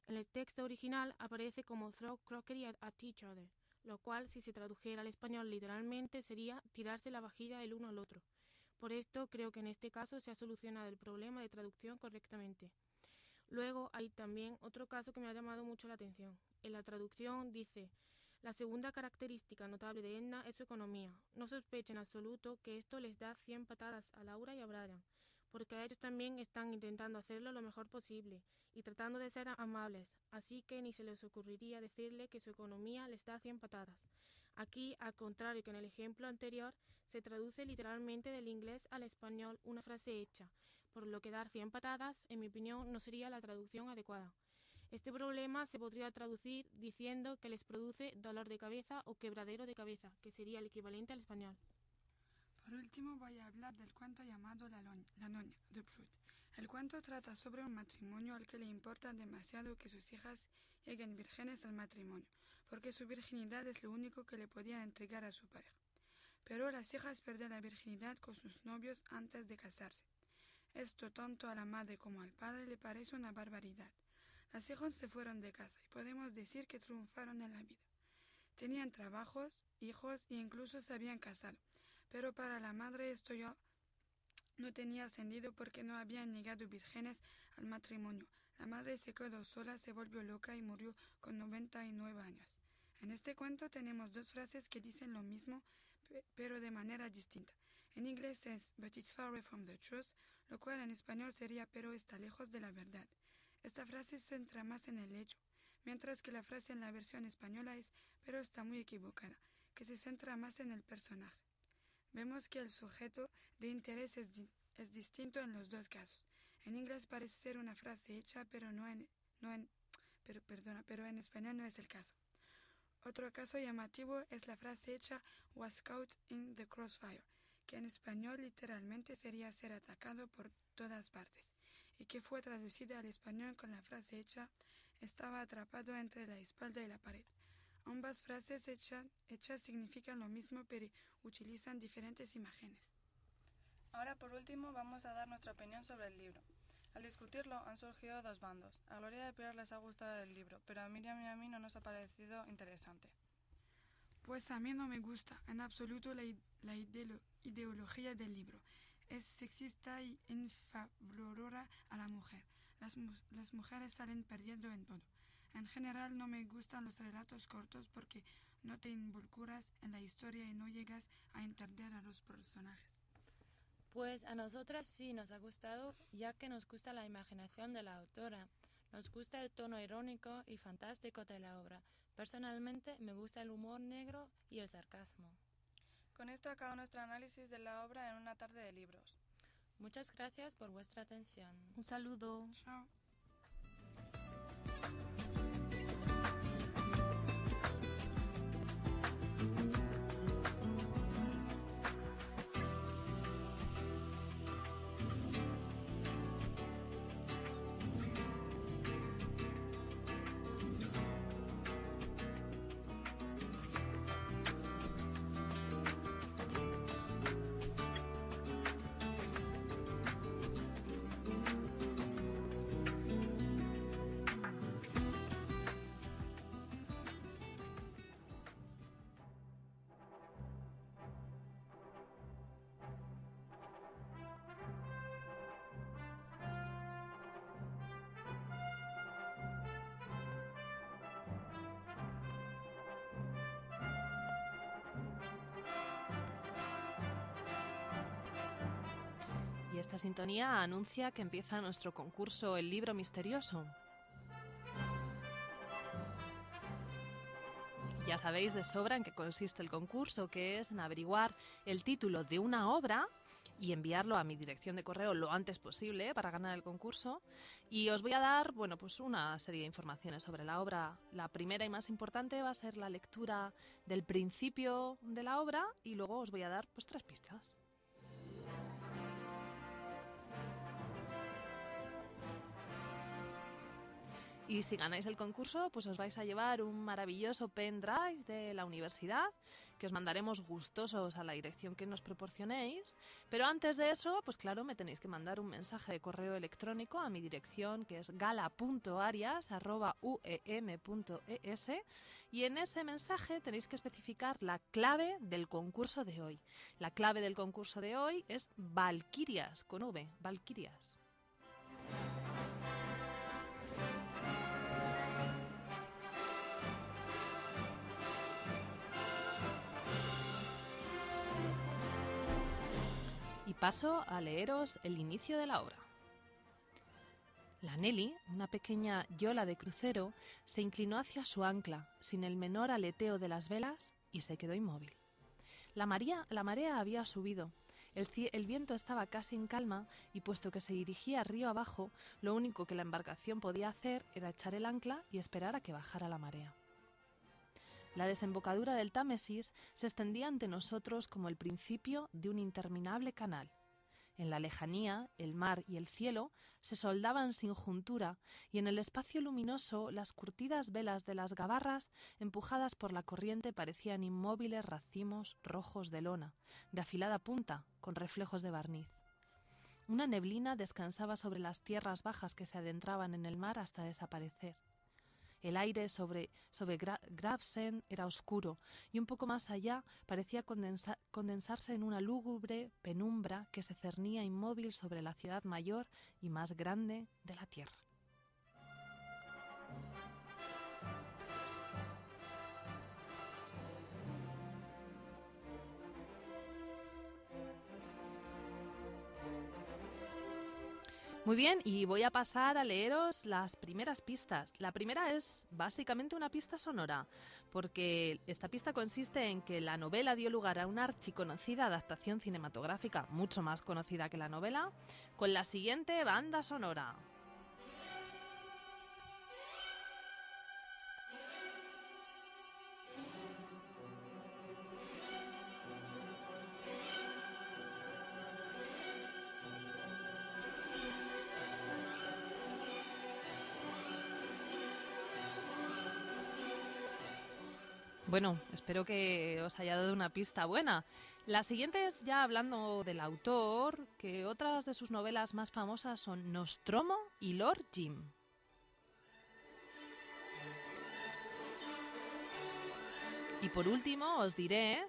En el texto original aparece como throw crockery at, each other, lo cual si se tradujera al español literalmente sería tirarse la vajilla el uno al otro. Por esto creo que en este caso se ha solucionado el problema de traducción correctamente. Luego hay también otro caso que me ha llamado mucho la atención. En la traducción dice la segunda característica notable de Edna es su economía. No sospecha en absoluto que esto les da 100 patadas a Laura y a Brian, porque ellos también están intentando hacerlo lo mejor posible y tratando de ser amables, así que ni se les ocurriría decirle que su economía les da 100 patadas. Aquí, al contrario que en el ejemplo anterior, se traduce literalmente del inglés al español una frase hecha, por lo que dar 100 patadas, en mi opinión, no sería la traducción adecuada. Este problema se podría traducir diciendo que les produce dolor de cabeza o quebradero de cabeza, que sería el equivalente al español. Por último voy a hablar del cuento llamado La, la Noña, de Proust. El cuento trata sobre un matrimonio al que le importa demasiado que sus hijas lleguen vírgenes al matrimonio, porque su virginidad es lo único que le podía entregar a su pareja. Pero las hijas pierden la virginidad con sus novios antes de casarse. Esto tanto a la madre como al padre le parece una barbaridad. Las hijas se fueron de casa y podemos decir que triunfaron en la vida. Tenían trabajos, hijos e incluso se habían casado, pero para la madre esto ya no tenía sentido porque no habían llegado vírgenes al matrimonio. La madre se quedó sola, se volvió loca y murió con 99 años. En este cuento tenemos dos frases que dicen lo mismo, pe- pero de manera distinta. En inglés es But it's far away from the truth, lo cual en español sería Pero está lejos de la verdad. Esta frase se centra más en el hecho, mientras que la frase en la versión española es Pero está muy equivocada, que se centra más en el personaje. Vemos que el sujeto de interés es, es distinto en los dos casos. En inglés parece ser una frase hecha, pero no en, no en, pero, perdona, pero en español no es el caso. Otro caso llamativo es la frase hecha was caught in the crossfire, que en español literalmente sería ser atacado por todas partes, y que fue traducida al español con la frase hecha estaba atrapado entre la espalda y la pared. Ambas frases hecha- hechas significan lo mismo, pero utilizan diferentes imágenes. Ahora, por último, vamos a dar nuestra opinión sobre el libro. Al discutirlo han surgido dos bandos. A Gloria a Pilar les ha gustado el libro, pero a Miriam y a mí no nos ha parecido interesante. Pues a mí no me gusta en absoluto la, id- la ideolo- ideología del libro. Es sexista y infavorora a la mujer. Las, mu- las mujeres salen perdiendo en todo. En general no me gustan los relatos cortos porque no te involucras en la historia y no llegas a entender a los personajes. Pues a nosotras sí nos ha gustado, ya que nos gusta la imaginación de la autora. Nos gusta el tono irónico y fantástico de la obra. Personalmente me gusta el humor negro y el sarcasmo. Con esto acaba nuestro análisis de la obra en una tarde de libros. Muchas gracias por vuestra atención. Un saludo. Chao. Esta sintonía anuncia que empieza nuestro concurso El libro misterioso. Ya sabéis de sobra en qué consiste el concurso, que es en averiguar el título de una obra y enviarlo a mi dirección de correo lo antes posible para ganar el concurso. Y os voy a dar, bueno, pues una serie de informaciones sobre la obra. La primera y más importante va a ser la lectura del principio de la obra y luego os voy a dar pues tres pistas. Y si ganáis el concurso, pues os vais a llevar un maravilloso pendrive de la universidad que os mandaremos gustosos a la dirección que nos proporcionéis. Pero antes de eso, pues claro, me tenéis que mandar un mensaje de correo electrónico a mi dirección que es gala.arias.uem.es y en ese mensaje tenéis que especificar la clave del concurso de hoy. La clave del concurso de hoy es Valquirias, con V, Valquirias. Paso a leeros el inicio de la obra. La Nelly, una pequeña yola de crucero, se inclinó hacia su ancla, sin el menor aleteo de las velas, y se quedó inmóvil. La, María, la marea había subido, el, el viento estaba casi en calma, y puesto que se dirigía río abajo, lo único que la embarcación podía hacer era echar el ancla y esperar a que bajara la marea. La desembocadura del Támesis se extendía ante nosotros como el principio de un interminable canal. En la lejanía, el mar y el cielo se soldaban sin juntura, y en el espacio luminoso las curtidas velas de las gabarras, empujadas por la corriente, parecían inmóviles racimos rojos de lona, de afilada punta, con reflejos de barniz. Una neblina descansaba sobre las tierras bajas que se adentraban en el mar hasta desaparecer. El aire sobre, sobre Gra- Gravesend era oscuro y un poco más allá parecía condensa- condensarse en una lúgubre penumbra que se cernía inmóvil sobre la ciudad mayor y más grande de la tierra. Muy bien, y voy a pasar a leeros las primeras pistas. La primera es básicamente una pista sonora, porque esta pista consiste en que la novela dio lugar a una archiconocida adaptación cinematográfica, mucho más conocida que la novela, con la siguiente banda sonora. Bueno, espero que os haya dado una pista buena. La siguiente es ya hablando del autor, que otras de sus novelas más famosas son Nostromo y Lord Jim. Y por último os diré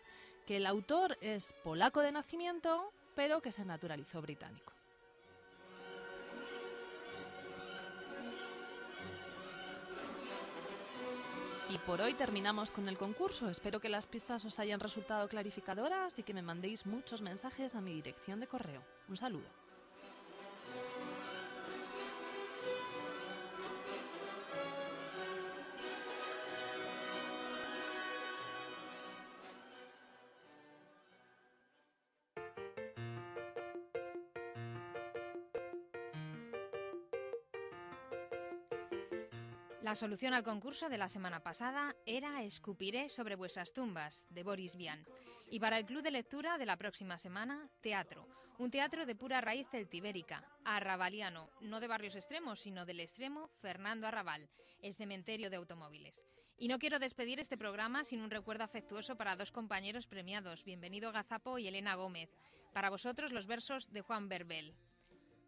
que el autor es polaco de nacimiento, pero que se naturalizó británico. Y por hoy terminamos con el concurso. Espero que las pistas os hayan resultado clarificadoras y que me mandéis muchos mensajes a mi dirección de correo. Un saludo. La solución al concurso de la semana pasada era Escupiré sobre vuestras tumbas, de Boris Vian. Y para el club de lectura de la próxima semana, teatro. Un teatro de pura raíz celtibérica, arrabaliano, no de barrios extremos, sino del extremo Fernando Arrabal, el cementerio de automóviles. Y no quiero despedir este programa sin un recuerdo afectuoso para dos compañeros premiados, Bienvenido Gazapo y Elena Gómez. Para vosotros los versos de Juan Berbel.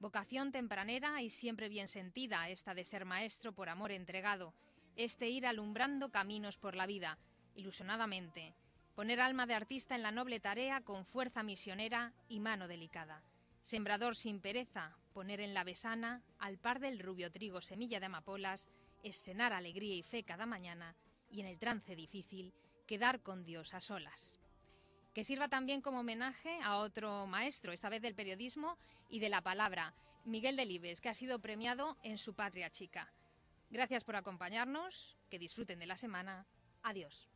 Vocación tempranera y siempre bien sentida, esta de ser maestro por amor entregado, este ir alumbrando caminos por la vida, ilusionadamente, poner alma de artista en la noble tarea con fuerza misionera y mano delicada. Sembrador sin pereza, poner en la besana, al par del rubio trigo semilla de amapolas, escenar alegría y fe cada mañana, y en el trance difícil, quedar con Dios a solas que sirva también como homenaje a otro maestro, esta vez del periodismo y de la palabra, Miguel Delibes, que ha sido premiado en su patria chica. Gracias por acompañarnos, que disfruten de la semana. Adiós.